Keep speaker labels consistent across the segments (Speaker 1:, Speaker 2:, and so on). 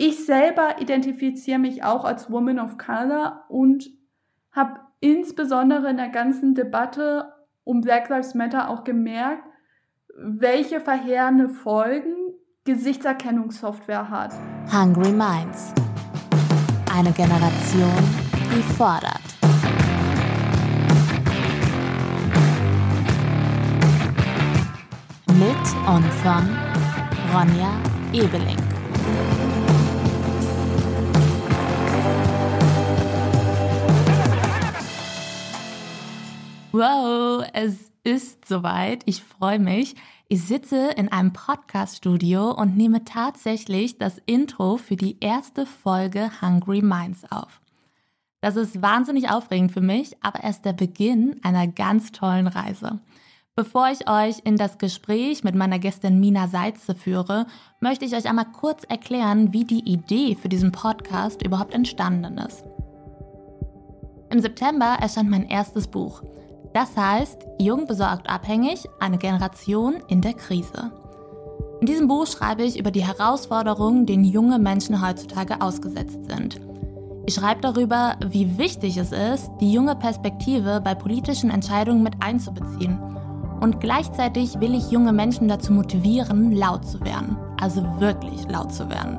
Speaker 1: Ich selber identifiziere mich auch als Woman of Color und habe insbesondere in der ganzen Debatte um Black Lives Matter auch gemerkt, welche verheerende Folgen Gesichtserkennungssoftware hat.
Speaker 2: Hungry Minds. Eine Generation, die fordert. Mit und von Ronja Ebeling. Wow, es ist soweit. Ich freue mich. Ich sitze in einem Podcast-Studio und nehme tatsächlich das Intro für die erste Folge Hungry Minds auf. Das ist wahnsinnig aufregend für mich, aber erst der Beginn einer ganz tollen Reise. Bevor ich euch in das Gespräch mit meiner Gästin Mina Seitze führe, möchte ich euch einmal kurz erklären, wie die Idee für diesen Podcast überhaupt entstanden ist. Im September erscheint mein erstes Buch. Das heißt, Jung besorgt abhängig, eine Generation in der Krise. In diesem Buch schreibe ich über die Herausforderungen, denen junge Menschen heutzutage ausgesetzt sind. Ich schreibe darüber, wie wichtig es ist, die junge Perspektive bei politischen Entscheidungen mit einzubeziehen. Und gleichzeitig will ich junge Menschen dazu motivieren, laut zu werden. Also wirklich laut zu werden.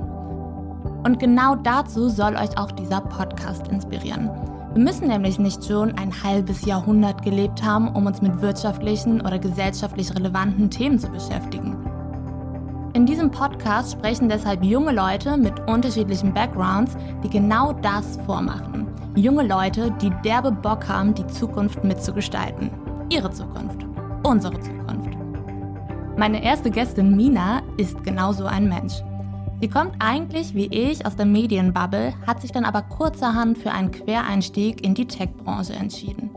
Speaker 2: Und genau dazu soll euch auch dieser Podcast inspirieren. Wir müssen nämlich nicht schon ein halbes Jahrhundert gelebt haben, um uns mit wirtschaftlichen oder gesellschaftlich relevanten Themen zu beschäftigen. In diesem Podcast sprechen deshalb junge Leute mit unterschiedlichen Backgrounds, die genau das vormachen. Junge Leute, die derbe Bock haben, die Zukunft mitzugestalten. Ihre Zukunft. Unsere Zukunft. Meine erste Gästin Mina ist genauso ein Mensch. Sie kommt eigentlich wie ich aus der Medienbubble, hat sich dann aber kurzerhand für einen Quereinstieg in die Tech-Branche entschieden.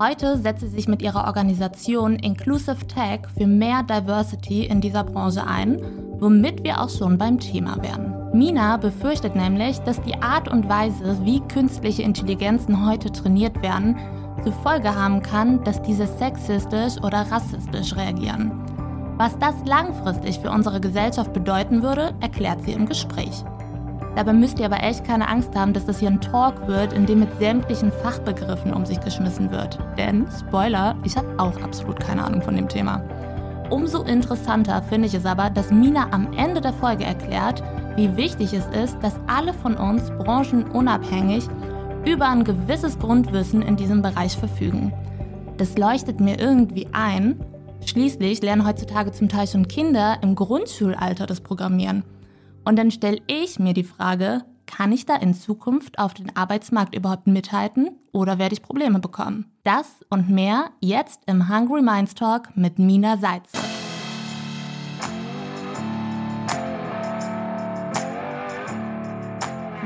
Speaker 2: Heute setzt sie sich mit ihrer Organisation Inclusive Tech für mehr Diversity in dieser Branche ein, womit wir auch schon beim Thema wären. Mina befürchtet nämlich, dass die Art und Weise, wie künstliche Intelligenzen heute trainiert werden, zur Folge haben kann, dass diese sexistisch oder rassistisch reagieren. Was das langfristig für unsere Gesellschaft bedeuten würde, erklärt sie im Gespräch. Dabei müsst ihr aber echt keine Angst haben, dass das hier ein Talk wird, in dem mit sämtlichen Fachbegriffen um sich geschmissen wird. Denn, Spoiler, ich habe auch absolut keine Ahnung von dem Thema. Umso interessanter finde ich es aber, dass Mina am Ende der Folge erklärt, wie wichtig es ist, dass alle von uns branchenunabhängig über ein gewisses Grundwissen in diesem Bereich verfügen. Das leuchtet mir irgendwie ein Schließlich lernen heutzutage zum Teil schon Kinder im Grundschulalter das Programmieren. Und dann stelle ich mir die Frage, kann ich da in Zukunft auf den Arbeitsmarkt überhaupt mithalten oder werde ich Probleme bekommen? Das und mehr jetzt im Hungry Minds Talk mit Mina Seitz.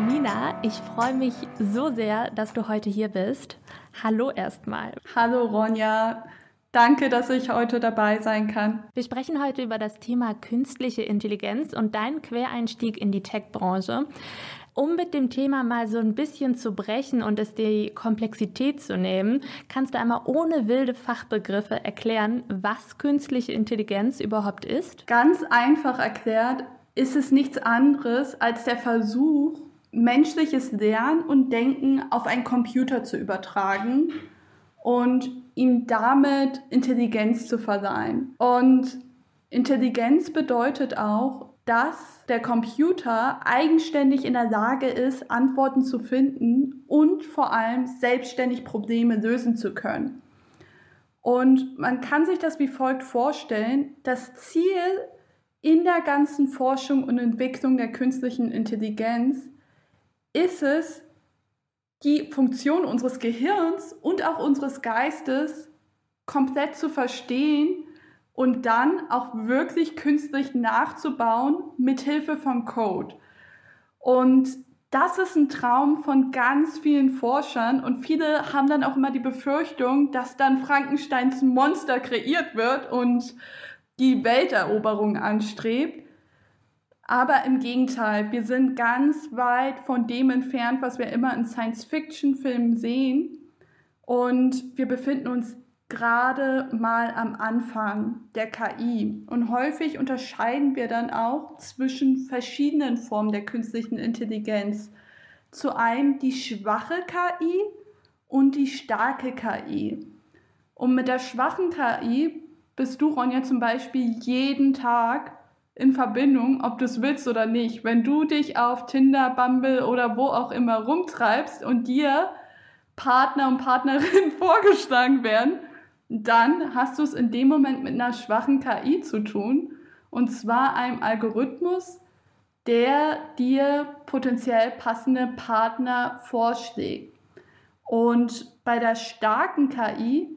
Speaker 2: Mina, ich freue mich so sehr, dass du heute hier bist. Hallo erstmal.
Speaker 1: Hallo Ronja. Danke, dass ich heute dabei sein kann.
Speaker 2: Wir sprechen heute über das Thema künstliche Intelligenz und deinen Quereinstieg in die Tech-Branche. Um mit dem Thema mal so ein bisschen zu brechen und es die Komplexität zu nehmen, kannst du einmal ohne wilde Fachbegriffe erklären, was künstliche Intelligenz überhaupt ist?
Speaker 1: Ganz einfach erklärt ist es nichts anderes als der Versuch, menschliches Lernen und Denken auf einen Computer zu übertragen und ihm damit Intelligenz zu verleihen. Und Intelligenz bedeutet auch, dass der Computer eigenständig in der Lage ist, Antworten zu finden und vor allem selbstständig Probleme lösen zu können. Und man kann sich das wie folgt vorstellen. Das Ziel in der ganzen Forschung und Entwicklung der künstlichen Intelligenz ist es, die Funktion unseres Gehirns und auch unseres Geistes komplett zu verstehen und dann auch wirklich künstlich nachzubauen mit Hilfe von Code. Und das ist ein Traum von ganz vielen Forschern und viele haben dann auch immer die Befürchtung, dass dann Frankensteins Monster kreiert wird und die Welteroberung anstrebt. Aber im Gegenteil, wir sind ganz weit von dem entfernt, was wir immer in Science-Fiction-Filmen sehen. Und wir befinden uns gerade mal am Anfang der KI. Und häufig unterscheiden wir dann auch zwischen verschiedenen Formen der künstlichen Intelligenz. Zu einem die schwache KI und die starke KI. Und mit der schwachen KI bist du, Ronja, zum Beispiel jeden Tag in Verbindung, ob du es willst oder nicht. Wenn du dich auf Tinder, Bumble oder wo auch immer rumtreibst und dir Partner und Partnerinnen vorgeschlagen werden, dann hast du es in dem Moment mit einer schwachen KI zu tun. Und zwar einem Algorithmus, der dir potenziell passende Partner vorschlägt. Und bei der starken KI,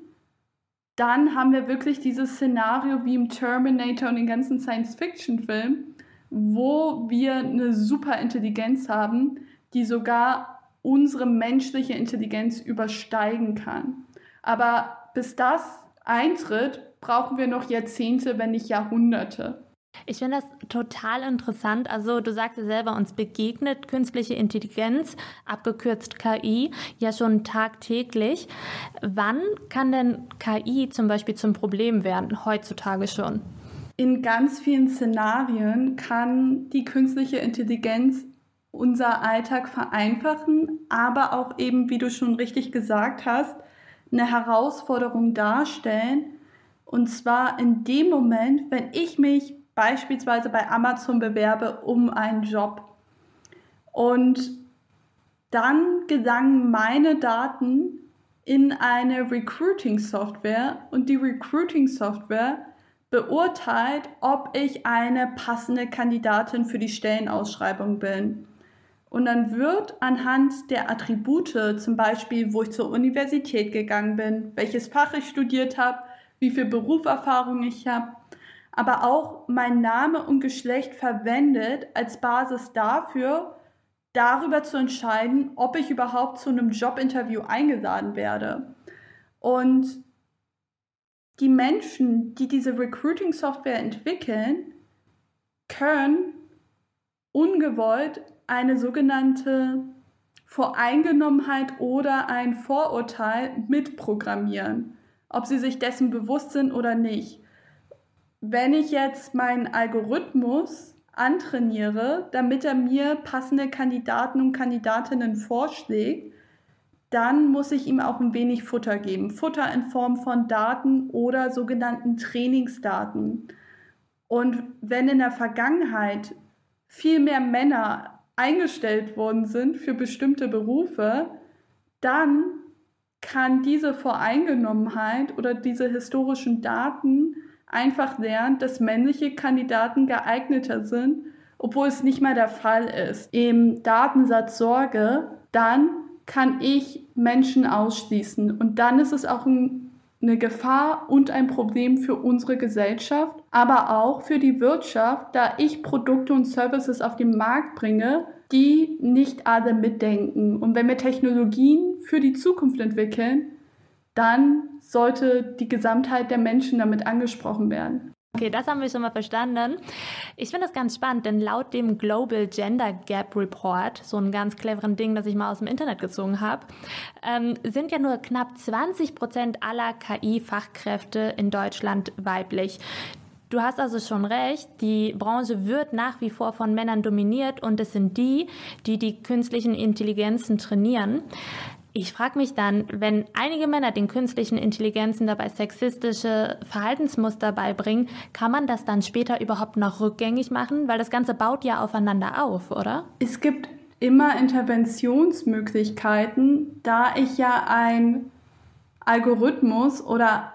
Speaker 1: dann haben wir wirklich dieses Szenario wie im Terminator und den ganzen Science-Fiction-Filmen, wo wir eine Superintelligenz haben, die sogar unsere menschliche Intelligenz übersteigen kann. Aber bis das eintritt, brauchen wir noch Jahrzehnte, wenn nicht Jahrhunderte.
Speaker 2: Ich finde das total interessant. Also du sagst ja selber, uns begegnet künstliche Intelligenz, abgekürzt KI, ja schon tagtäglich. Wann kann denn KI zum Beispiel zum Problem werden, heutzutage schon?
Speaker 1: In ganz vielen Szenarien kann die künstliche Intelligenz unser Alltag vereinfachen, aber auch eben, wie du schon richtig gesagt hast, eine Herausforderung darstellen. Und zwar in dem Moment, wenn ich mich beispielsweise bei Amazon bewerbe um einen Job. Und dann gelangen meine Daten in eine Recruiting-Software und die Recruiting-Software beurteilt, ob ich eine passende Kandidatin für die Stellenausschreibung bin. Und dann wird anhand der Attribute, zum Beispiel, wo ich zur Universität gegangen bin, welches Fach ich studiert habe, wie viel Berufserfahrung ich habe, aber auch mein Name und Geschlecht verwendet als Basis dafür, darüber zu entscheiden, ob ich überhaupt zu einem Jobinterview eingeladen werde. Und die Menschen, die diese Recruiting-Software entwickeln, können ungewollt eine sogenannte Voreingenommenheit oder ein Vorurteil mitprogrammieren, ob sie sich dessen bewusst sind oder nicht. Wenn ich jetzt meinen Algorithmus antrainiere, damit er mir passende Kandidaten und Kandidatinnen vorschlägt, dann muss ich ihm auch ein wenig Futter geben. Futter in Form von Daten oder sogenannten Trainingsdaten. Und wenn in der Vergangenheit viel mehr Männer eingestellt worden sind für bestimmte Berufe, dann kann diese Voreingenommenheit oder diese historischen Daten einfach lernen, dass männliche Kandidaten geeigneter sind, obwohl es nicht mal der Fall ist. Im Datensatz Sorge, dann kann ich Menschen ausschließen und dann ist es auch ein eine Gefahr und ein Problem für unsere Gesellschaft, aber auch für die Wirtschaft, da ich Produkte und Services auf den Markt bringe, die nicht alle mitdenken. Und wenn wir Technologien für die Zukunft entwickeln, dann sollte die Gesamtheit der Menschen damit angesprochen werden.
Speaker 2: Okay, das haben wir schon mal verstanden. Ich finde das ganz spannend, denn laut dem Global Gender Gap Report, so ein ganz cleveren Ding, das ich mal aus dem Internet gezogen habe, ähm, sind ja nur knapp 20 Prozent aller KI-Fachkräfte in Deutschland weiblich. Du hast also schon recht, die Branche wird nach wie vor von Männern dominiert und es sind die, die die künstlichen Intelligenzen trainieren. Ich frage mich dann, wenn einige Männer den künstlichen Intelligenzen dabei sexistische Verhaltensmuster beibringen, kann man das dann später überhaupt noch rückgängig machen? Weil das Ganze baut ja aufeinander auf, oder?
Speaker 1: Es gibt immer Interventionsmöglichkeiten, da ich ja ein Algorithmus oder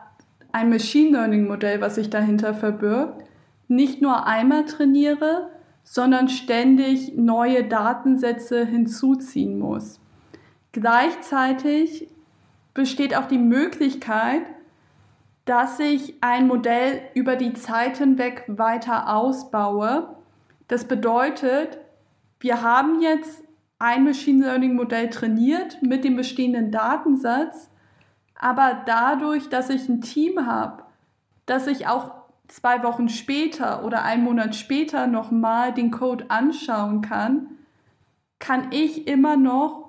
Speaker 1: ein Machine Learning Modell, was sich dahinter verbirgt, nicht nur einmal trainiere, sondern ständig neue Datensätze hinzuziehen muss. Gleichzeitig besteht auch die Möglichkeit, dass ich ein Modell über die Zeit hinweg weiter ausbaue. Das bedeutet, wir haben jetzt ein Machine Learning Modell trainiert mit dem bestehenden Datensatz, aber dadurch, dass ich ein Team habe, dass ich auch zwei Wochen später oder einen Monat später nochmal den Code anschauen kann, kann ich immer noch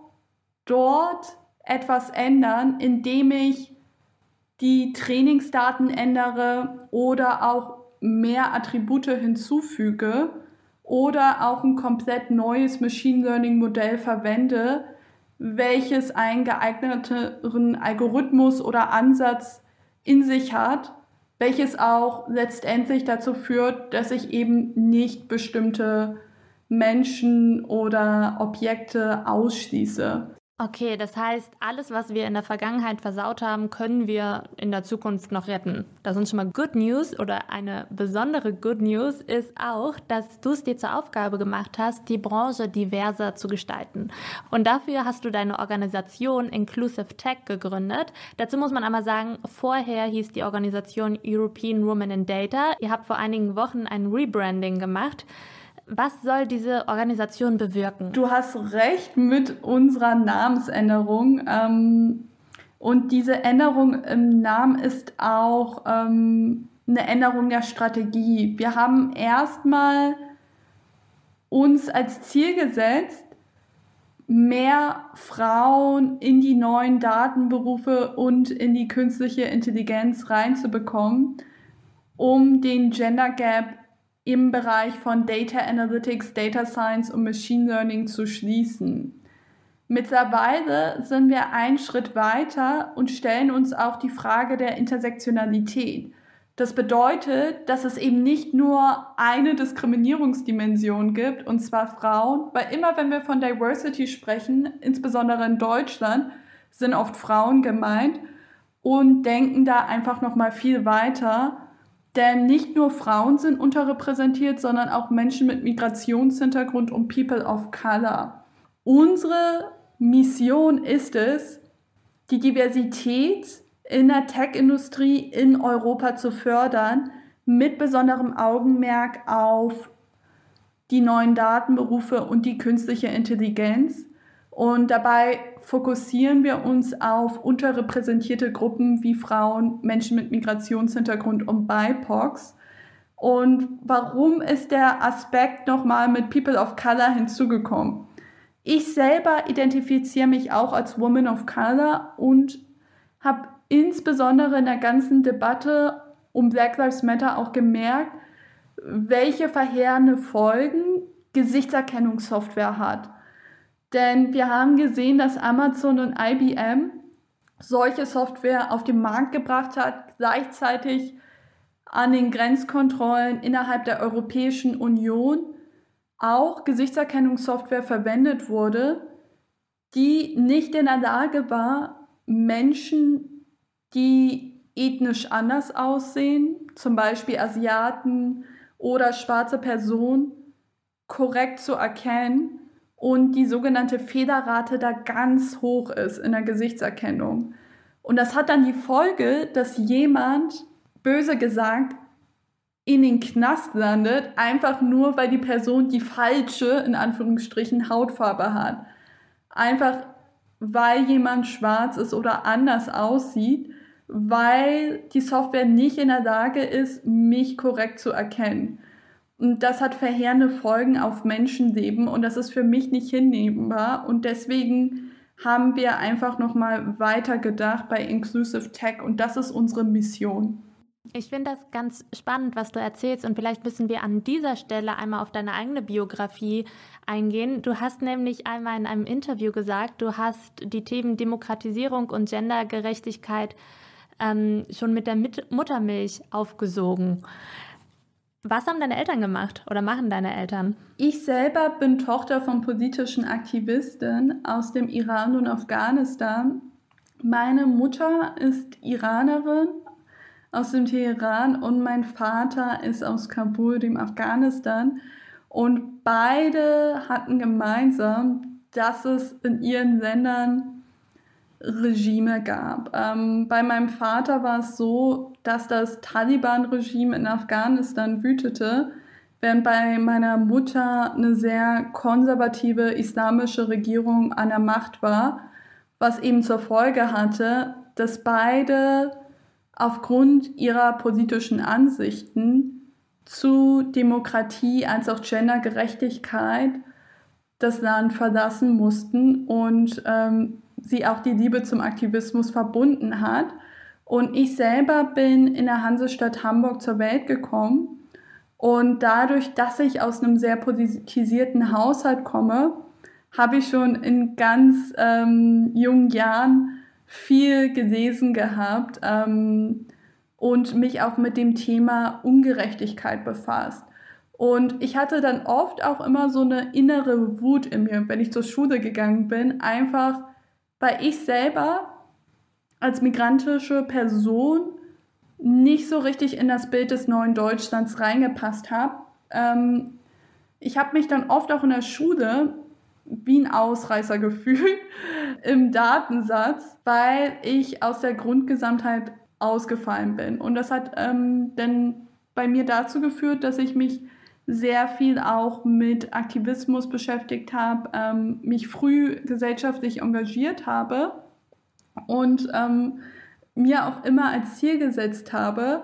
Speaker 1: dort etwas ändern, indem ich die Trainingsdaten ändere oder auch mehr Attribute hinzufüge oder auch ein komplett neues Machine Learning Modell verwende, welches einen geeigneteren Algorithmus oder Ansatz in sich hat, welches auch letztendlich dazu führt, dass ich eben nicht bestimmte Menschen oder Objekte ausschließe.
Speaker 2: Okay, das heißt, alles, was wir in der Vergangenheit versaut haben, können wir in der Zukunft noch retten. Das ist schon mal Good News oder eine besondere Good News ist auch, dass du es dir zur Aufgabe gemacht hast, die Branche diverser zu gestalten. Und dafür hast du deine Organisation Inclusive Tech gegründet. Dazu muss man einmal sagen, vorher hieß die Organisation European Women in Data. Ihr habt vor einigen Wochen ein Rebranding gemacht. Was soll diese Organisation bewirken?
Speaker 1: Du hast recht mit unserer Namensänderung. Ähm, und diese Änderung im Namen ist auch ähm, eine Änderung der Strategie. Wir haben erstmal uns als Ziel gesetzt, mehr Frauen in die neuen Datenberufe und in die künstliche Intelligenz reinzubekommen, um den Gender Gap im Bereich von Data Analytics, Data Science und Machine Learning zu schließen. Mittlerweile sind wir einen Schritt weiter und stellen uns auch die Frage der Intersektionalität. Das bedeutet, dass es eben nicht nur eine Diskriminierungsdimension gibt, und zwar Frauen, weil immer wenn wir von Diversity sprechen, insbesondere in Deutschland, sind oft Frauen gemeint und denken da einfach noch mal viel weiter denn nicht nur Frauen sind unterrepräsentiert, sondern auch Menschen mit Migrationshintergrund und People of Color. Unsere Mission ist es, die Diversität in der Tech-Industrie in Europa zu fördern, mit besonderem Augenmerk auf die neuen Datenberufe und die künstliche Intelligenz. Und dabei fokussieren wir uns auf unterrepräsentierte Gruppen wie Frauen, Menschen mit Migrationshintergrund und BIPOCs. Und warum ist der Aspekt nochmal mit People of Color hinzugekommen? Ich selber identifiziere mich auch als Woman of Color und habe insbesondere in der ganzen Debatte um Black Lives Matter auch gemerkt, welche verheerende Folgen Gesichtserkennungssoftware hat. Denn wir haben gesehen, dass Amazon und IBM solche Software auf den Markt gebracht hat, gleichzeitig an den Grenzkontrollen innerhalb der Europäischen Union auch Gesichtserkennungssoftware verwendet wurde, die nicht in der Lage war, Menschen, die ethnisch anders aussehen, zum Beispiel Asiaten oder schwarze Personen, korrekt zu erkennen und die sogenannte Fehlerrate da ganz hoch ist in der Gesichtserkennung. Und das hat dann die Folge, dass jemand, böse gesagt, in den Knast landet, einfach nur, weil die Person die falsche, in Anführungsstrichen, Hautfarbe hat. Einfach, weil jemand schwarz ist oder anders aussieht, weil die Software nicht in der Lage ist, mich korrekt zu erkennen. Und das hat verheerende Folgen auf Menschenleben und das ist für mich nicht hinnehmbar. Und deswegen haben wir einfach nochmal weitergedacht bei Inclusive Tech und das ist unsere Mission.
Speaker 2: Ich finde das ganz spannend, was du erzählst und vielleicht müssen wir an dieser Stelle einmal auf deine eigene Biografie eingehen. Du hast nämlich einmal in einem Interview gesagt, du hast die Themen Demokratisierung und Gendergerechtigkeit ähm, schon mit der Muttermilch aufgesogen. Was haben deine Eltern gemacht oder machen deine Eltern?
Speaker 1: Ich selber bin Tochter von politischen Aktivisten aus dem Iran und Afghanistan. Meine Mutter ist Iranerin aus dem Teheran und mein Vater ist aus Kabul, dem Afghanistan. Und beide hatten gemeinsam, dass es in ihren Ländern Regime gab. Ähm, bei meinem Vater war es so, dass das Taliban-Regime in Afghanistan wütete, während bei meiner Mutter eine sehr konservative islamische Regierung an der Macht war, was eben zur Folge hatte, dass beide aufgrund ihrer politischen Ansichten zu Demokratie als auch Gendergerechtigkeit das Land verlassen mussten und ähm, sie auch die Liebe zum Aktivismus verbunden hat. Und ich selber bin in der Hansestadt Hamburg zur Welt gekommen. Und dadurch, dass ich aus einem sehr politisierten Haushalt komme, habe ich schon in ganz ähm, jungen Jahren viel gelesen gehabt ähm, und mich auch mit dem Thema Ungerechtigkeit befasst. Und ich hatte dann oft auch immer so eine innere Wut in mir, wenn ich zur Schule gegangen bin, einfach weil ich selber als migrantische Person nicht so richtig in das Bild des neuen Deutschlands reingepasst habe. Ähm, ich habe mich dann oft auch in der Schule wie ein Ausreißer gefühlt im Datensatz, weil ich aus der Grundgesamtheit ausgefallen bin. Und das hat ähm, dann bei mir dazu geführt, dass ich mich sehr viel auch mit Aktivismus beschäftigt habe, ähm, mich früh gesellschaftlich engagiert habe und ähm, mir auch immer als Ziel gesetzt habe,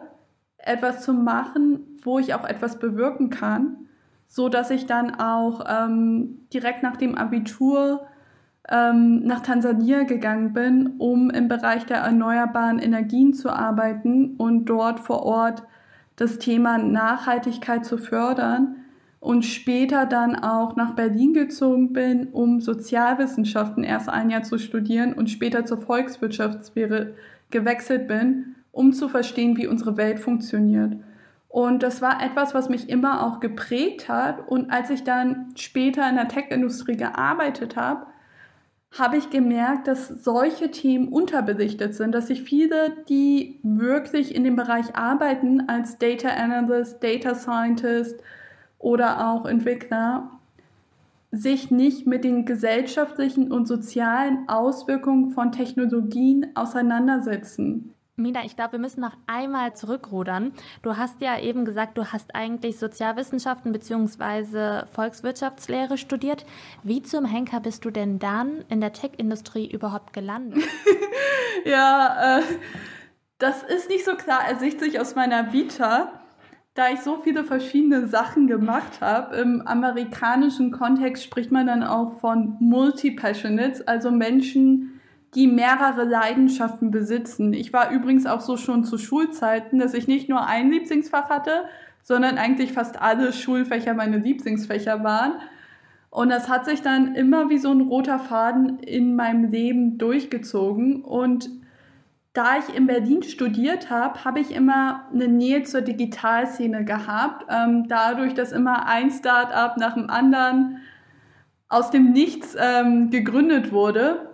Speaker 1: etwas zu machen, wo ich auch etwas bewirken kann, so dass ich dann auch ähm, direkt nach dem Abitur ähm, nach Tansania gegangen bin, um im Bereich der erneuerbaren Energien zu arbeiten und dort vor Ort das Thema Nachhaltigkeit zu fördern und später dann auch nach Berlin gezogen bin, um Sozialwissenschaften erst ein Jahr zu studieren und später zur Volkswirtschaftssphäre gewechselt bin, um zu verstehen, wie unsere Welt funktioniert. Und das war etwas, was mich immer auch geprägt hat. Und als ich dann später in der Tech-Industrie gearbeitet habe, habe ich gemerkt, dass solche Themen unterbelichtet sind, dass sich viele, die wirklich in dem Bereich arbeiten, als Data Analyst, Data Scientist oder auch Entwickler, sich nicht mit den gesellschaftlichen und sozialen Auswirkungen von Technologien auseinandersetzen.
Speaker 2: Mina, ich glaube, wir müssen noch einmal zurückrudern. Du hast ja eben gesagt, du hast eigentlich Sozialwissenschaften bzw. Volkswirtschaftslehre studiert. Wie zum Henker bist du denn dann in der Tech-Industrie überhaupt gelandet?
Speaker 1: ja, äh, das ist nicht so klar ersichtlich aus meiner Vita, da ich so viele verschiedene Sachen gemacht habe. Im amerikanischen Kontext spricht man dann auch von Multi-Passionates, also Menschen, die mehrere Leidenschaften besitzen. Ich war übrigens auch so schon zu Schulzeiten, dass ich nicht nur ein Lieblingsfach hatte, sondern eigentlich fast alle Schulfächer meine Lieblingsfächer waren. Und das hat sich dann immer wie so ein roter Faden in meinem Leben durchgezogen. Und da ich in Berlin studiert habe, habe ich immer eine Nähe zur Digitalszene gehabt. Ähm, dadurch, dass immer ein Start-up nach dem anderen aus dem Nichts ähm, gegründet wurde,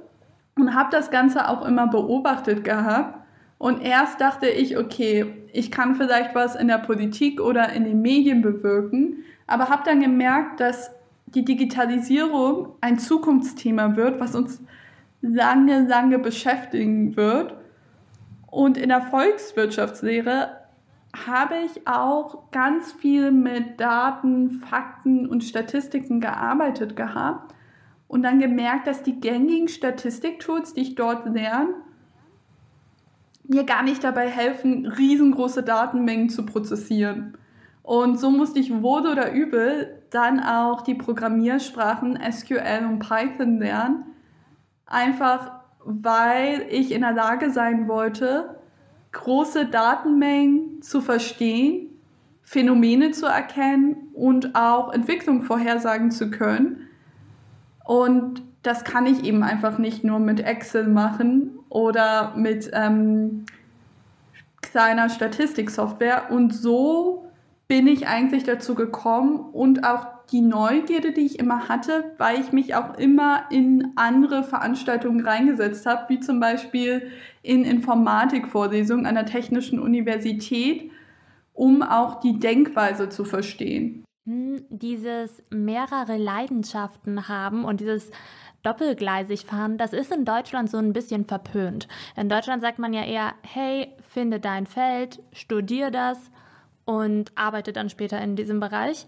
Speaker 1: und habe das Ganze auch immer beobachtet gehabt. Und erst dachte ich, okay, ich kann vielleicht was in der Politik oder in den Medien bewirken, aber habe dann gemerkt, dass die Digitalisierung ein Zukunftsthema wird, was uns lange, lange beschäftigen wird. Und in der Volkswirtschaftslehre habe ich auch ganz viel mit Daten, Fakten und Statistiken gearbeitet gehabt und dann gemerkt, dass die gängigen Statistiktools, die ich dort lerne, mir gar nicht dabei helfen, riesengroße Datenmengen zu prozessieren. Und so musste ich wohl oder übel dann auch die Programmiersprachen SQL und Python lernen, einfach weil ich in der Lage sein wollte, große Datenmengen zu verstehen, Phänomene zu erkennen und auch Entwicklung vorhersagen zu können und das kann ich eben einfach nicht nur mit Excel machen oder mit ähm, kleiner Statistiksoftware. Und so bin ich eigentlich dazu gekommen und auch die Neugierde, die ich immer hatte, weil ich mich auch immer in andere Veranstaltungen reingesetzt habe, wie zum Beispiel in Informatikvorlesungen an der Technischen Universität, um auch die Denkweise zu verstehen.
Speaker 2: Hm, dieses mehrere Leidenschaften haben und dieses doppelgleisig fahren, das ist in Deutschland so ein bisschen verpönt. In Deutschland sagt man ja eher, hey, finde dein Feld, studier das und arbeite dann später in diesem Bereich.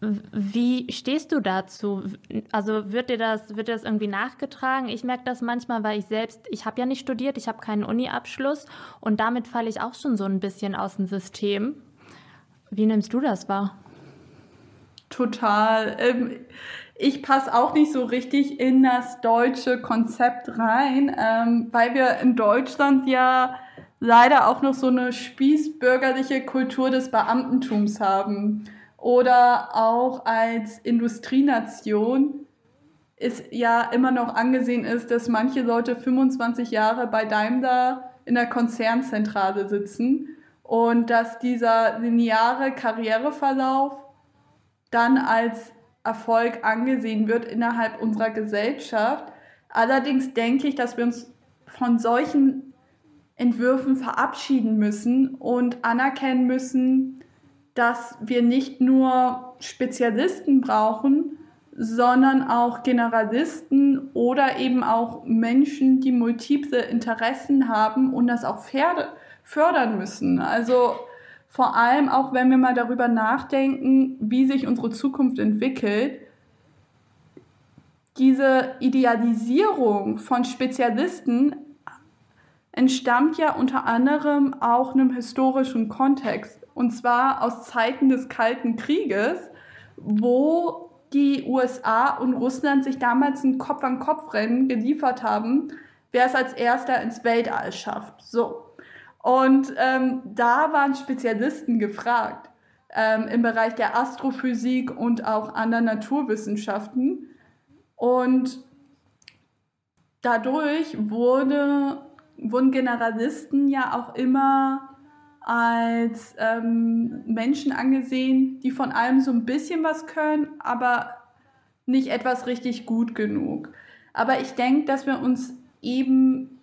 Speaker 2: Wie stehst du dazu? Also wird dir das, wird das irgendwie nachgetragen? Ich merke das manchmal, weil ich selbst, ich habe ja nicht studiert, ich habe keinen Uni-Abschluss und damit falle ich auch schon so ein bisschen aus dem System. Wie nimmst du das wahr?
Speaker 1: Total. Ähm, ich passe auch nicht so richtig in das deutsche Konzept rein, ähm, weil wir in Deutschland ja leider auch noch so eine spießbürgerliche Kultur des Beamtentums haben. Oder auch als Industrienation ist ja immer noch angesehen ist, dass manche Leute 25 Jahre bei Daimler in der Konzernzentrale sitzen und dass dieser lineare Karriereverlauf dann als Erfolg angesehen wird innerhalb unserer Gesellschaft. Allerdings denke ich, dass wir uns von solchen Entwürfen verabschieden müssen und anerkennen müssen, dass wir nicht nur Spezialisten brauchen, sondern auch Generalisten oder eben auch Menschen, die multiple Interessen haben und das auch fördern müssen. Also vor allem auch, wenn wir mal darüber nachdenken, wie sich unsere Zukunft entwickelt, diese Idealisierung von Spezialisten entstammt ja unter anderem auch einem historischen Kontext. Und zwar aus Zeiten des Kalten Krieges, wo die USA und Russland sich damals ein Kopf-an-Kopf-Rennen geliefert haben, wer es als erster ins Weltall schafft. So. Und ähm, da waren Spezialisten gefragt ähm, im Bereich der Astrophysik und auch anderen Naturwissenschaften. Und dadurch wurde wurden Generalisten ja auch immer als ähm, Menschen angesehen, die von allem so ein bisschen was können, aber nicht etwas richtig gut genug. Aber ich denke, dass wir uns eben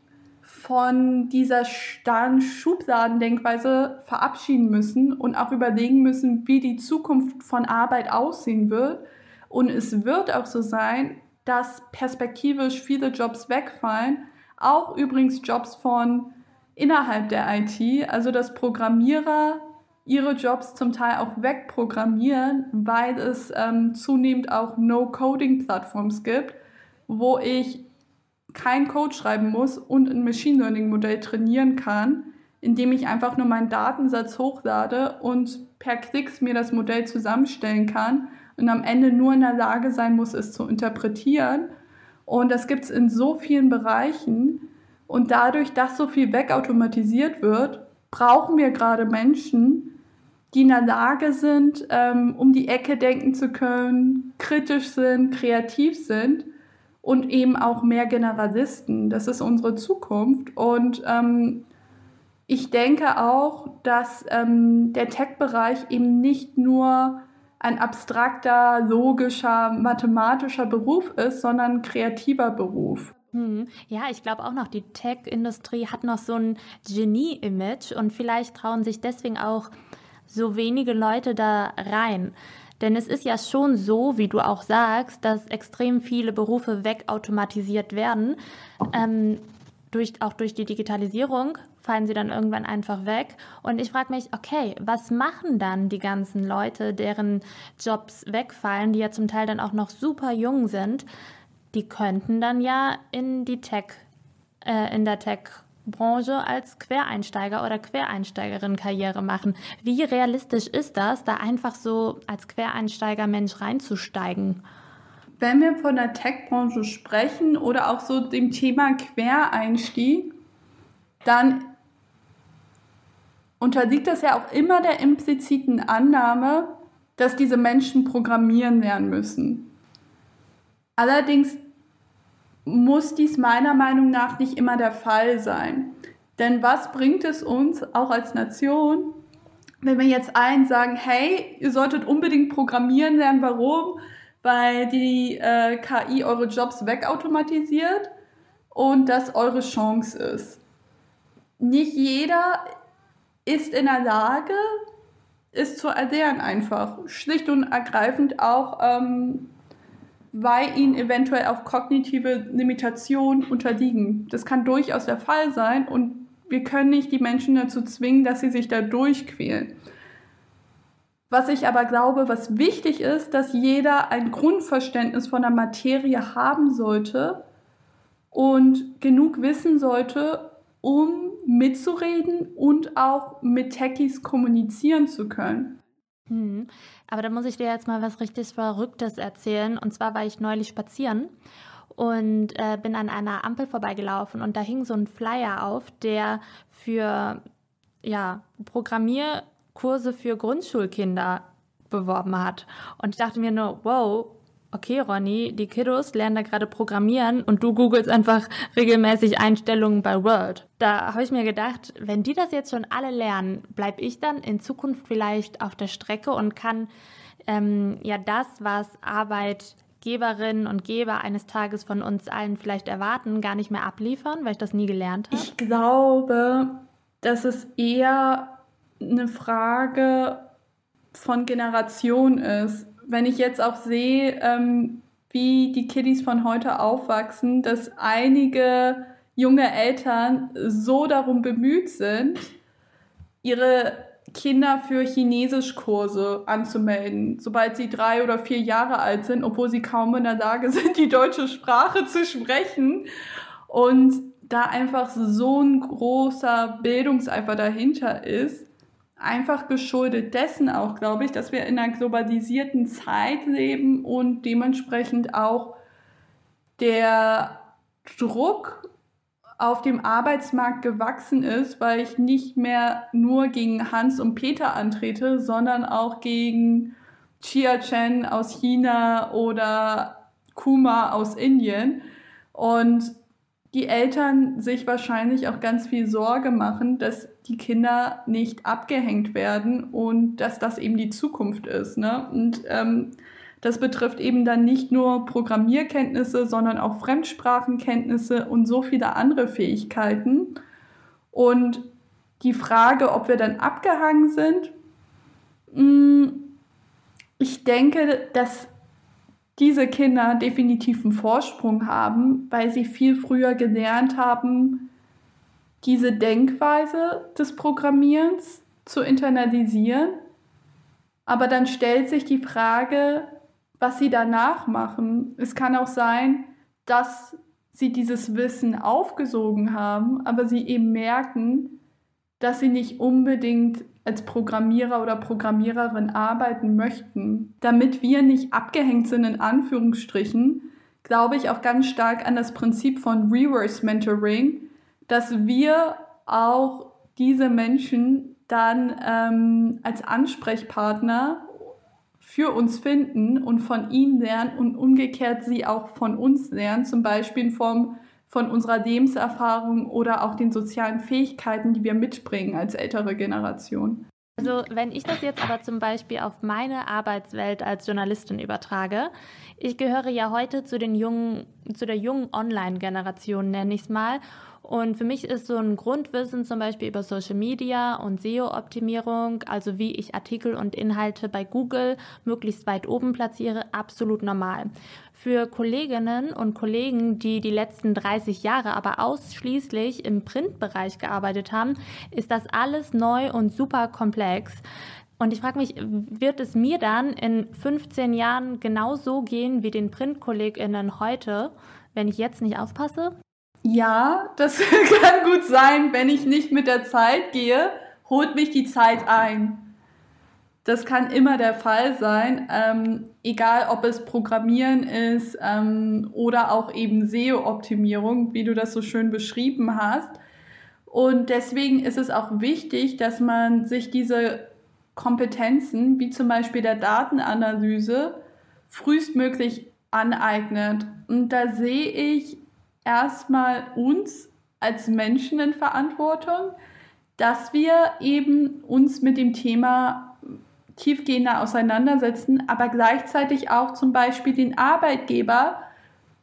Speaker 1: von dieser starren Schubladendenkweise verabschieden müssen und auch überlegen müssen, wie die Zukunft von Arbeit aussehen wird. Und es wird auch so sein, dass perspektivisch viele Jobs wegfallen, auch übrigens Jobs von innerhalb der IT, also dass Programmierer ihre Jobs zum Teil auch wegprogrammieren, weil es ähm, zunehmend auch No-Coding-Plattforms gibt, wo ich kein Code schreiben muss und ein Machine Learning-Modell trainieren kann, indem ich einfach nur meinen Datensatz hochlade und per Klicks mir das Modell zusammenstellen kann und am Ende nur in der Lage sein muss, es zu interpretieren und das gibt es in so vielen Bereichen. Und dadurch, dass so viel wegautomatisiert wird, brauchen wir gerade Menschen, die in der Lage sind, ähm, um die Ecke denken zu können, kritisch sind, kreativ sind und eben auch mehr Generalisten. Das ist unsere Zukunft. Und ähm, ich denke auch, dass ähm, der Tech-Bereich eben nicht nur ein abstrakter, logischer, mathematischer Beruf ist, sondern ein kreativer Beruf.
Speaker 2: Hm. Ja, ich glaube auch noch, die Tech-Industrie hat noch so ein Genie-Image und vielleicht trauen sich deswegen auch so wenige Leute da rein. Denn es ist ja schon so, wie du auch sagst, dass extrem viele Berufe wegautomatisiert werden. Ähm, durch, auch durch die Digitalisierung fallen sie dann irgendwann einfach weg. Und ich frage mich, okay, was machen dann die ganzen Leute, deren Jobs wegfallen, die ja zum Teil dann auch noch super jung sind? Die könnten dann ja in die Tech, äh, in der Tech Branche als Quereinsteiger oder Quereinsteigerin Karriere machen. Wie realistisch ist das, da einfach so als Quereinsteiger Mensch reinzusteigen?
Speaker 1: Wenn wir von der Tech-Branche sprechen oder auch so dem Thema Quereinstieg, dann unterliegt das ja auch immer der impliziten Annahme, dass diese Menschen programmieren lernen müssen. Allerdings muss dies meiner Meinung nach nicht immer der Fall sein. Denn was bringt es uns auch als Nation, wenn wir jetzt allen sagen, hey, ihr solltet unbedingt programmieren lernen, warum? Weil die äh, KI eure Jobs wegautomatisiert und das eure Chance ist. Nicht jeder ist in der Lage, es zu erlernen einfach. Schlicht und ergreifend auch, ähm, weil ihnen eventuell auch kognitive Limitationen unterliegen. Das kann durchaus der Fall sein und wir können nicht die Menschen dazu zwingen, dass sie sich da durchquälen. Was ich aber glaube, was wichtig ist, dass jeder ein Grundverständnis von der Materie haben sollte und genug wissen sollte, um mitzureden und auch mit Techies kommunizieren zu können.
Speaker 2: Hm. Aber da muss ich dir jetzt mal was richtig Verrücktes erzählen. Und zwar war ich neulich spazieren und äh, bin an einer Ampel vorbeigelaufen und da hing so ein Flyer auf, der für ja, Programmierkurse für Grundschulkinder beworben hat. Und ich dachte mir nur, wow, okay, Ronny, die Kiddos lernen da gerade programmieren und du googelst einfach regelmäßig Einstellungen bei Word. Da habe ich mir gedacht, wenn die das jetzt schon alle lernen, bleibe ich dann in Zukunft vielleicht auf der Strecke und kann ähm, ja das, was Arbeitgeberinnen und Geber eines Tages von uns allen vielleicht erwarten, gar nicht mehr abliefern, weil ich das nie gelernt habe?
Speaker 1: Ich glaube, dass es eher eine Frage von Generation ist. Wenn ich jetzt auch sehe, ähm, wie die Kiddies von heute aufwachsen, dass einige junge Eltern so darum bemüht sind, ihre Kinder für Chinesischkurse anzumelden, sobald sie drei oder vier Jahre alt sind, obwohl sie kaum in der Lage sind, die deutsche Sprache zu sprechen. Und da einfach so ein großer Bildungseifer dahinter ist, einfach geschuldet dessen auch, glaube ich, dass wir in einer globalisierten Zeit leben und dementsprechend auch der Druck auf dem Arbeitsmarkt gewachsen ist, weil ich nicht mehr nur gegen Hans und Peter antrete, sondern auch gegen Chia Chen aus China oder Kuma aus Indien. Und die Eltern sich wahrscheinlich auch ganz viel Sorge machen, dass die Kinder nicht abgehängt werden und dass das eben die Zukunft ist. Ne? Und ähm, das betrifft eben dann nicht nur Programmierkenntnisse, sondern auch Fremdsprachenkenntnisse und so viele andere Fähigkeiten. Und die Frage, ob wir dann abgehangen sind, hm, ich denke, dass diese Kinder definitiv einen Vorsprung haben, weil sie viel früher gelernt haben, diese Denkweise des Programmierens zu internalisieren. Aber dann stellt sich die Frage, was sie danach machen. Es kann auch sein, dass sie dieses Wissen aufgesogen haben, aber sie eben merken, dass sie nicht unbedingt als Programmierer oder Programmiererin arbeiten möchten. Damit wir nicht abgehängt sind, in Anführungsstrichen, glaube ich auch ganz stark an das Prinzip von Reverse Mentoring, dass wir auch diese Menschen dann ähm, als Ansprechpartner für uns finden und von ihnen lernen und umgekehrt sie auch von uns lernen, zum Beispiel in Form von unserer Lebenserfahrung oder auch den sozialen Fähigkeiten, die wir mitbringen als ältere Generation.
Speaker 2: Also wenn ich das jetzt aber zum Beispiel auf meine Arbeitswelt als Journalistin übertrage, ich gehöre ja heute zu den jungen, zu der jungen Online-Generation, nenne ich es mal. Und für mich ist so ein Grundwissen zum Beispiel über Social Media und SEO-Optimierung, also wie ich Artikel und Inhalte bei Google möglichst weit oben platziere, absolut normal. Für Kolleginnen und Kollegen, die die letzten 30 Jahre aber ausschließlich im Printbereich gearbeitet haben, ist das alles neu und super komplex. Und ich frage mich, wird es mir dann in 15 Jahren genauso gehen wie den Printkolleginnen heute, wenn ich jetzt nicht aufpasse?
Speaker 1: Ja, das kann gut sein, wenn ich nicht mit der Zeit gehe, holt mich die Zeit ein. Das kann immer der Fall sein, ähm, egal ob es Programmieren ist ähm, oder auch eben SEO-Optimierung, wie du das so schön beschrieben hast. Und deswegen ist es auch wichtig, dass man sich diese Kompetenzen, wie zum Beispiel der Datenanalyse, frühestmöglich aneignet. Und da sehe ich erstmal uns als Menschen in Verantwortung, dass wir eben uns mit dem Thema tiefgehender auseinandersetzen, aber gleichzeitig auch zum Beispiel den Arbeitgeber,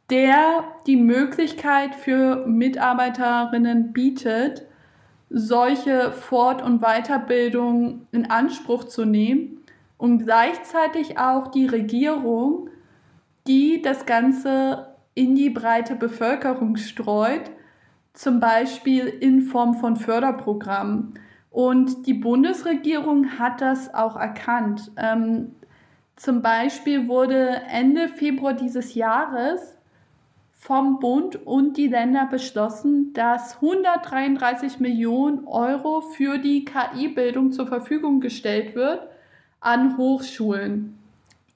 Speaker 1: der die Möglichkeit für Mitarbeiterinnen bietet, solche Fort- und Weiterbildung in Anspruch zu nehmen und gleichzeitig auch die Regierung, die das Ganze in die breite Bevölkerung streut, zum Beispiel in Form von Förderprogrammen. Und die Bundesregierung hat das auch erkannt. Ähm, zum Beispiel wurde Ende Februar dieses Jahres vom Bund und die Länder beschlossen, dass 133 Millionen Euro für die KI-Bildung zur Verfügung gestellt wird an Hochschulen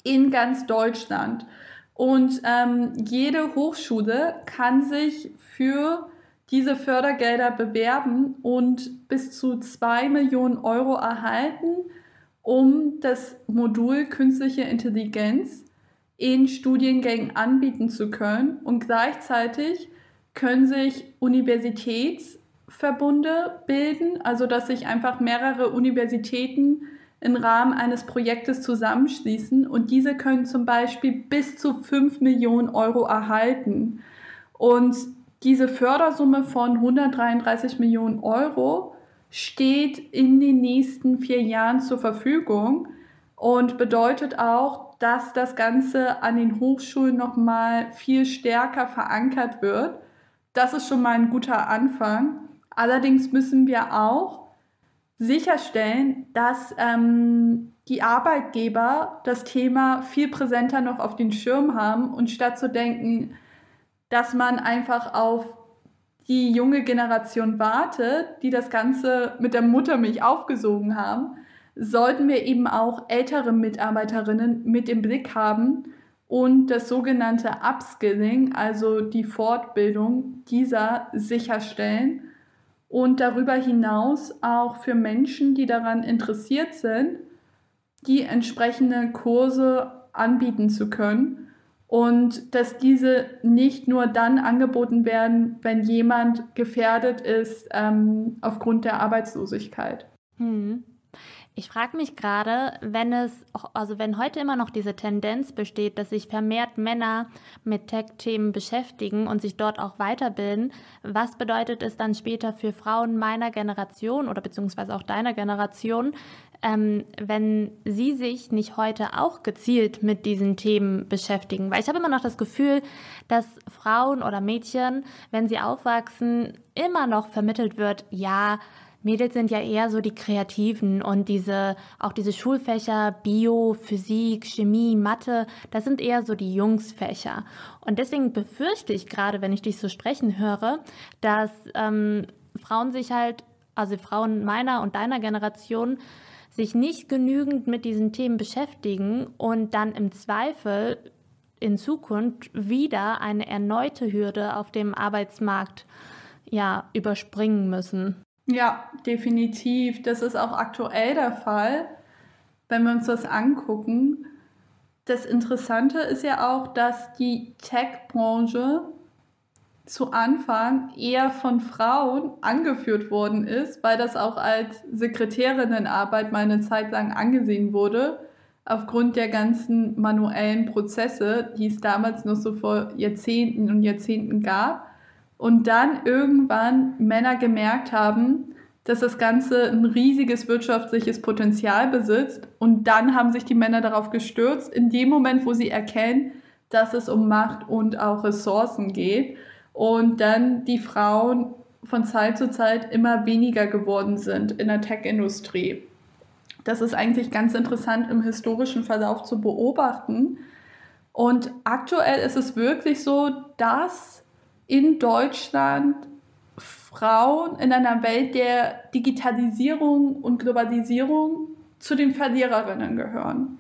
Speaker 1: in ganz Deutschland. Und ähm, jede Hochschule kann sich für diese Fördergelder bewerben und bis zu zwei Millionen Euro erhalten, um das Modul künstliche Intelligenz in Studiengängen anbieten zu können. Und gleichzeitig können sich Universitätsverbunde bilden, also dass sich einfach mehrere Universitäten im Rahmen eines Projektes zusammenschließen und diese können zum Beispiel bis zu 5 Millionen Euro erhalten. Und diese Fördersumme von 133 Millionen Euro steht in den nächsten vier Jahren zur Verfügung und bedeutet auch, dass das Ganze an den Hochschulen nochmal viel stärker verankert wird. Das ist schon mal ein guter Anfang. Allerdings müssen wir auch sicherstellen, dass ähm, die Arbeitgeber das Thema viel präsenter noch auf den Schirm haben und statt zu denken, dass man einfach auf die junge Generation wartet, die das Ganze mit der Muttermilch aufgesogen haben, sollten wir eben auch ältere Mitarbeiterinnen mit im Blick haben und das sogenannte Upskilling, also die Fortbildung dieser sicherstellen und darüber hinaus auch für Menschen, die daran interessiert sind, die entsprechenden Kurse anbieten zu können und dass diese nicht nur dann angeboten werden, wenn jemand gefährdet ist ähm, aufgrund der Arbeitslosigkeit.
Speaker 2: Hm. Ich frage mich gerade, wenn es, also wenn heute immer noch diese Tendenz besteht, dass sich vermehrt Männer mit Tech-Themen beschäftigen und sich dort auch weiterbilden, was bedeutet es dann später für Frauen meiner Generation oder beziehungsweise auch deiner Generation, ähm, wenn sie sich nicht heute auch gezielt mit diesen Themen beschäftigen? Weil ich habe immer noch das Gefühl, dass Frauen oder Mädchen, wenn sie aufwachsen, immer noch vermittelt wird, ja, Mädels sind ja eher so die Kreativen und diese, auch diese Schulfächer Bio, Physik, Chemie, Mathe, das sind eher so die Jungsfächer. Und deswegen befürchte ich gerade, wenn ich dich so sprechen höre, dass ähm, Frauen sich halt, also Frauen meiner und deiner Generation, sich nicht genügend mit diesen Themen beschäftigen und dann im Zweifel in Zukunft wieder eine erneute Hürde auf dem Arbeitsmarkt ja überspringen müssen.
Speaker 1: Ja, definitiv. Das ist auch aktuell der Fall, wenn wir uns das angucken. Das Interessante ist ja auch, dass die Tech-Branche zu Anfang eher von Frauen angeführt worden ist, weil das auch als Sekretärinnenarbeit mal eine Zeit lang angesehen wurde, aufgrund der ganzen manuellen Prozesse, die es damals noch so vor Jahrzehnten und Jahrzehnten gab. Und dann irgendwann Männer gemerkt haben, dass das Ganze ein riesiges wirtschaftliches Potenzial besitzt. Und dann haben sich die Männer darauf gestürzt, in dem Moment, wo sie erkennen, dass es um Macht und auch Ressourcen geht und dann die Frauen von Zeit zu Zeit immer weniger geworden sind in der Tech-Industrie. Das ist eigentlich ganz interessant im historischen Verlauf zu beobachten. Und aktuell ist es wirklich so, dass in Deutschland Frauen in einer Welt der Digitalisierung und Globalisierung zu den Verliererinnen gehören.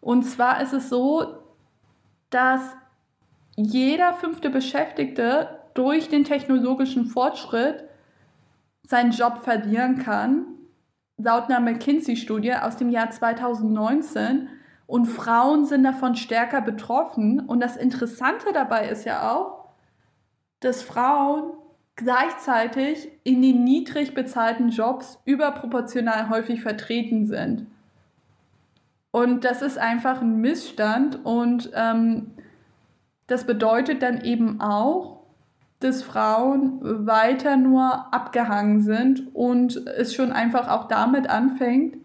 Speaker 1: Und zwar ist es so, dass jeder fünfte Beschäftigte durch den technologischen Fortschritt seinen Job verlieren kann, laut einer McKinsey-Studie aus dem Jahr 2019. Und Frauen sind davon stärker betroffen. Und das Interessante dabei ist ja auch, dass Frauen gleichzeitig in den niedrig bezahlten Jobs überproportional häufig vertreten sind. Und das ist einfach ein Missstand und ähm, das bedeutet dann eben auch, dass Frauen weiter nur abgehangen sind und es schon einfach auch damit anfängt,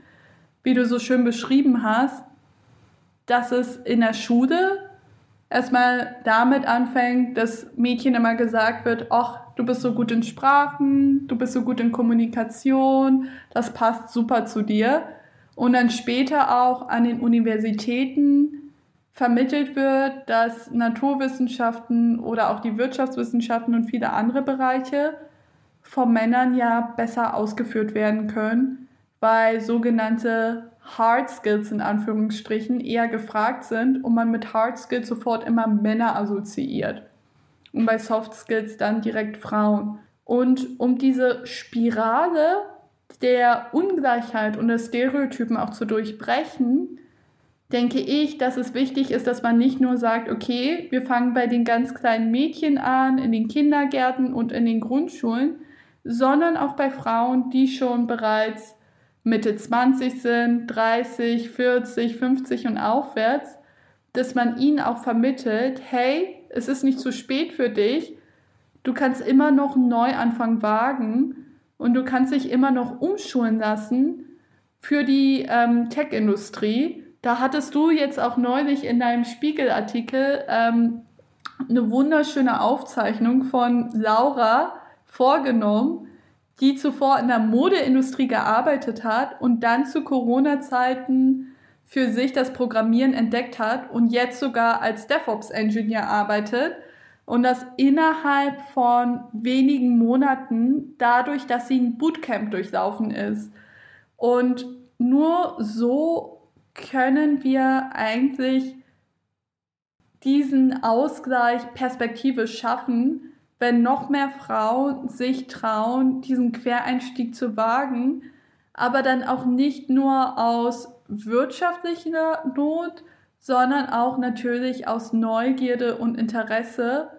Speaker 1: wie du so schön beschrieben hast, dass es in der Schule erstmal damit anfängt, dass Mädchen immer gesagt wird, ach, du bist so gut in Sprachen, du bist so gut in Kommunikation, das passt super zu dir. Und dann später auch an den Universitäten vermittelt wird, dass Naturwissenschaften oder auch die Wirtschaftswissenschaften und viele andere Bereiche von Männern ja besser ausgeführt werden können, weil sogenannte Hard Skills in Anführungsstrichen eher gefragt sind und man mit Hard Skills sofort immer Männer assoziiert und bei Soft Skills dann direkt Frauen. Und um diese Spirale der Ungleichheit und der Stereotypen auch zu durchbrechen, denke ich, dass es wichtig ist, dass man nicht nur sagt, okay, wir fangen bei den ganz kleinen Mädchen an, in den Kindergärten und in den Grundschulen, sondern auch bei Frauen, die schon bereits Mitte 20 sind, 30, 40, 50 und aufwärts, dass man ihnen auch vermittelt, hey, es ist nicht zu spät für dich, du kannst immer noch einen Neuanfang wagen und du kannst dich immer noch umschulen lassen für die ähm, Tech-Industrie. Da hattest du jetzt auch neulich in deinem Spiegelartikel ähm, eine wunderschöne Aufzeichnung von Laura vorgenommen, die zuvor in der Modeindustrie gearbeitet hat und dann zu Corona-Zeiten für sich das Programmieren entdeckt hat und jetzt sogar als DevOps-Engineer arbeitet. Und das innerhalb von wenigen Monaten, dadurch, dass sie ein Bootcamp durchlaufen ist. Und nur so können wir eigentlich diesen Ausgleich Perspektive schaffen, wenn noch mehr Frauen sich trauen, diesen Quereinstieg zu wagen, aber dann auch nicht nur aus wirtschaftlicher Not, sondern auch natürlich aus Neugierde und Interesse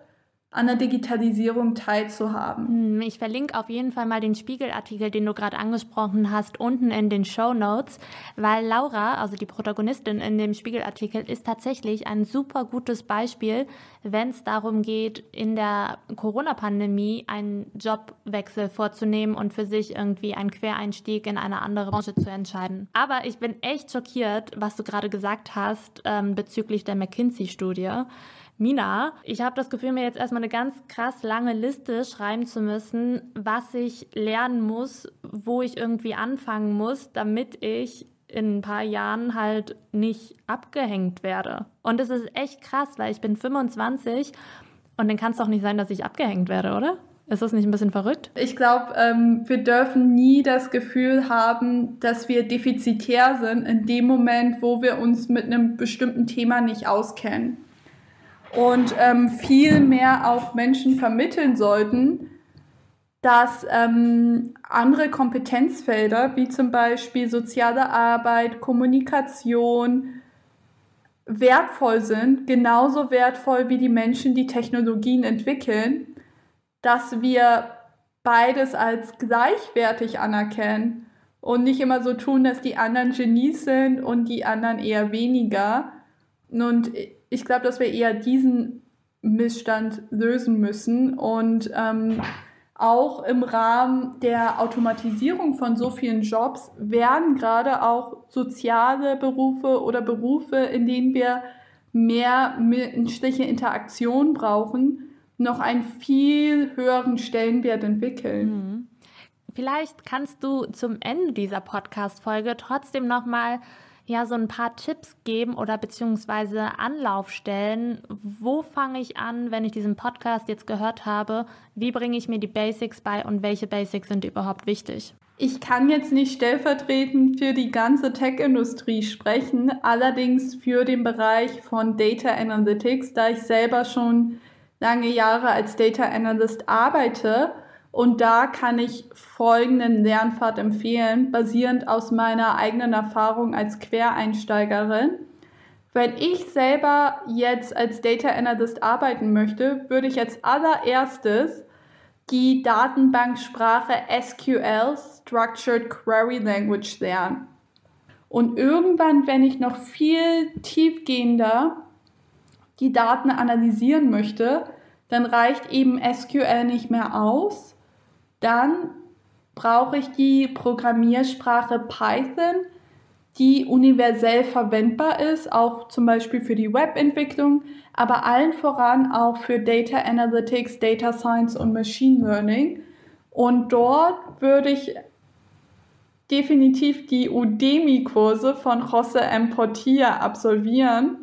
Speaker 1: an der Digitalisierung teilzuhaben.
Speaker 2: Hm, ich verlinke auf jeden Fall mal den Spiegelartikel, den du gerade angesprochen hast, unten in den Show Notes, weil Laura, also die Protagonistin in dem Spiegelartikel, ist tatsächlich ein super gutes Beispiel, wenn es darum geht, in der Corona-Pandemie einen Jobwechsel vorzunehmen und für sich irgendwie einen Quereinstieg in eine andere Branche zu entscheiden. Aber ich bin echt schockiert, was du gerade gesagt hast ähm, bezüglich der McKinsey-Studie. Mina, ich habe das Gefühl, mir jetzt erstmal eine ganz krass lange Liste schreiben zu müssen, was ich lernen muss, wo ich irgendwie anfangen muss, damit ich in ein paar Jahren halt nicht abgehängt werde. Und es ist echt krass, weil ich bin 25 und dann kann es doch nicht sein, dass ich abgehängt werde, oder? Ist das nicht ein bisschen verrückt?
Speaker 1: Ich glaube, ähm, wir dürfen nie das Gefühl haben, dass wir defizitär sind in dem Moment, wo wir uns mit einem bestimmten Thema nicht auskennen und ähm, viel mehr auch Menschen vermitteln sollten, dass ähm, andere Kompetenzfelder wie zum Beispiel soziale Arbeit, Kommunikation wertvoll sind, genauso wertvoll wie die Menschen, die Technologien entwickeln, dass wir beides als gleichwertig anerkennen und nicht immer so tun, dass die anderen Genies sind und die anderen eher weniger. Und ich glaube, dass wir eher diesen Missstand lösen müssen und ähm, auch im Rahmen der Automatisierung von so vielen Jobs werden gerade auch soziale Berufe oder Berufe, in denen wir mehr menschliche Interaktion brauchen, noch einen viel höheren Stellenwert entwickeln.
Speaker 2: Mhm. Vielleicht kannst du zum Ende dieser Podcast-Folge trotzdem nochmal ja so ein paar Tipps geben oder beziehungsweise Anlaufstellen. Wo fange ich an, wenn ich diesen Podcast jetzt gehört habe? Wie bringe ich mir die Basics bei und welche Basics sind überhaupt wichtig?
Speaker 1: Ich kann jetzt nicht stellvertretend für die ganze Tech-Industrie sprechen, allerdings für den Bereich von Data Analytics, da ich selber schon lange Jahre als Data Analyst arbeite und da kann ich folgenden Lernpfad empfehlen, basierend aus meiner eigenen Erfahrung als Quereinsteigerin. Wenn ich selber jetzt als Data Analyst arbeiten möchte, würde ich als allererstes die Datenbanksprache SQL, Structured Query Language, lernen. Und irgendwann, wenn ich noch viel tiefgehender die Daten analysieren möchte, dann reicht eben SQL nicht mehr aus, dann brauche ich die Programmiersprache Python, die universell verwendbar ist, auch zum Beispiel für die Webentwicklung, aber allen voran auch für Data Analytics, Data Science und Machine Learning. Und dort würde ich definitiv die Udemy-Kurse von Jose M. Portilla absolvieren,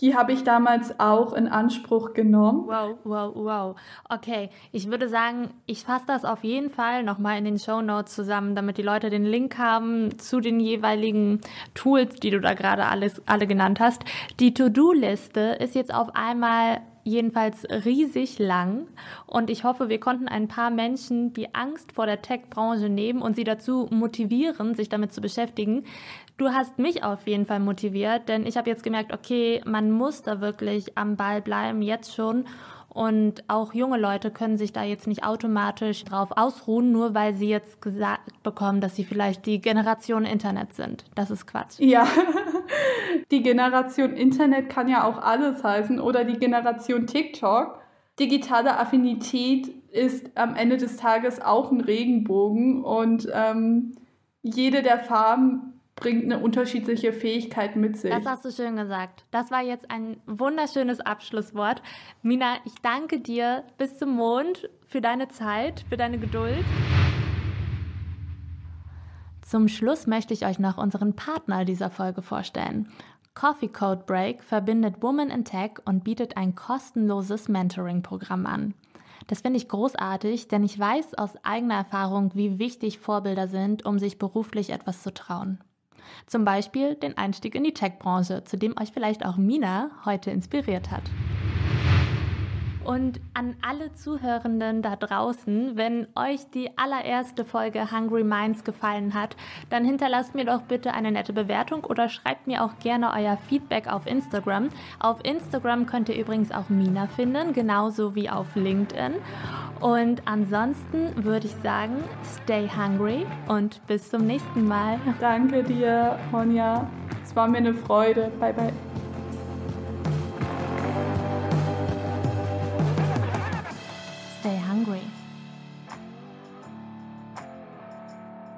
Speaker 1: Die habe ich damals auch in Anspruch genommen.
Speaker 2: Wow, wow, wow. Okay, ich würde sagen, ich fasse das auf jeden Fall nochmal in den Show Notes zusammen, damit die Leute den Link haben zu den jeweiligen Tools, die du da gerade alles, alle genannt hast. Die To-Do-Liste ist jetzt auf einmal jedenfalls riesig lang und ich hoffe, wir konnten ein paar Menschen die Angst vor der Tech-Branche nehmen und sie dazu motivieren, sich damit zu beschäftigen. Du hast mich auf jeden Fall motiviert, denn ich habe jetzt gemerkt, okay, man muss da wirklich am Ball bleiben, jetzt schon. Und auch junge Leute können sich da jetzt nicht automatisch drauf ausruhen, nur weil sie jetzt gesagt bekommen, dass sie vielleicht die Generation Internet sind. Das ist Quatsch.
Speaker 1: Ja, die Generation Internet kann ja auch alles heißen oder die Generation TikTok. Digitale Affinität ist am Ende des Tages auch ein Regenbogen und ähm, jede der Farben bringt eine unterschiedliche Fähigkeit mit sich.
Speaker 2: Das hast du schön gesagt. Das war jetzt ein wunderschönes Abschlusswort. Mina, ich danke dir bis zum Mond für deine Zeit, für deine Geduld. Zum Schluss möchte ich euch noch unseren Partner dieser Folge vorstellen. Coffee Code Break verbindet Women in Tech und bietet ein kostenloses Mentoring-Programm an. Das finde ich großartig, denn ich weiß aus eigener Erfahrung, wie wichtig Vorbilder sind, um sich beruflich etwas zu trauen. Zum Beispiel den Einstieg in die Tech-Branche, zu dem euch vielleicht auch Mina heute inspiriert hat. Und an alle Zuhörenden da draußen, wenn euch die allererste Folge Hungry Minds gefallen hat, dann hinterlasst mir doch bitte eine nette Bewertung oder schreibt mir auch gerne euer Feedback auf Instagram. Auf Instagram könnt ihr übrigens auch Mina finden, genauso wie auf LinkedIn. Und ansonsten würde ich sagen, stay hungry und bis zum nächsten Mal.
Speaker 1: Danke dir, Monja. Es war mir eine Freude. Bye, bye.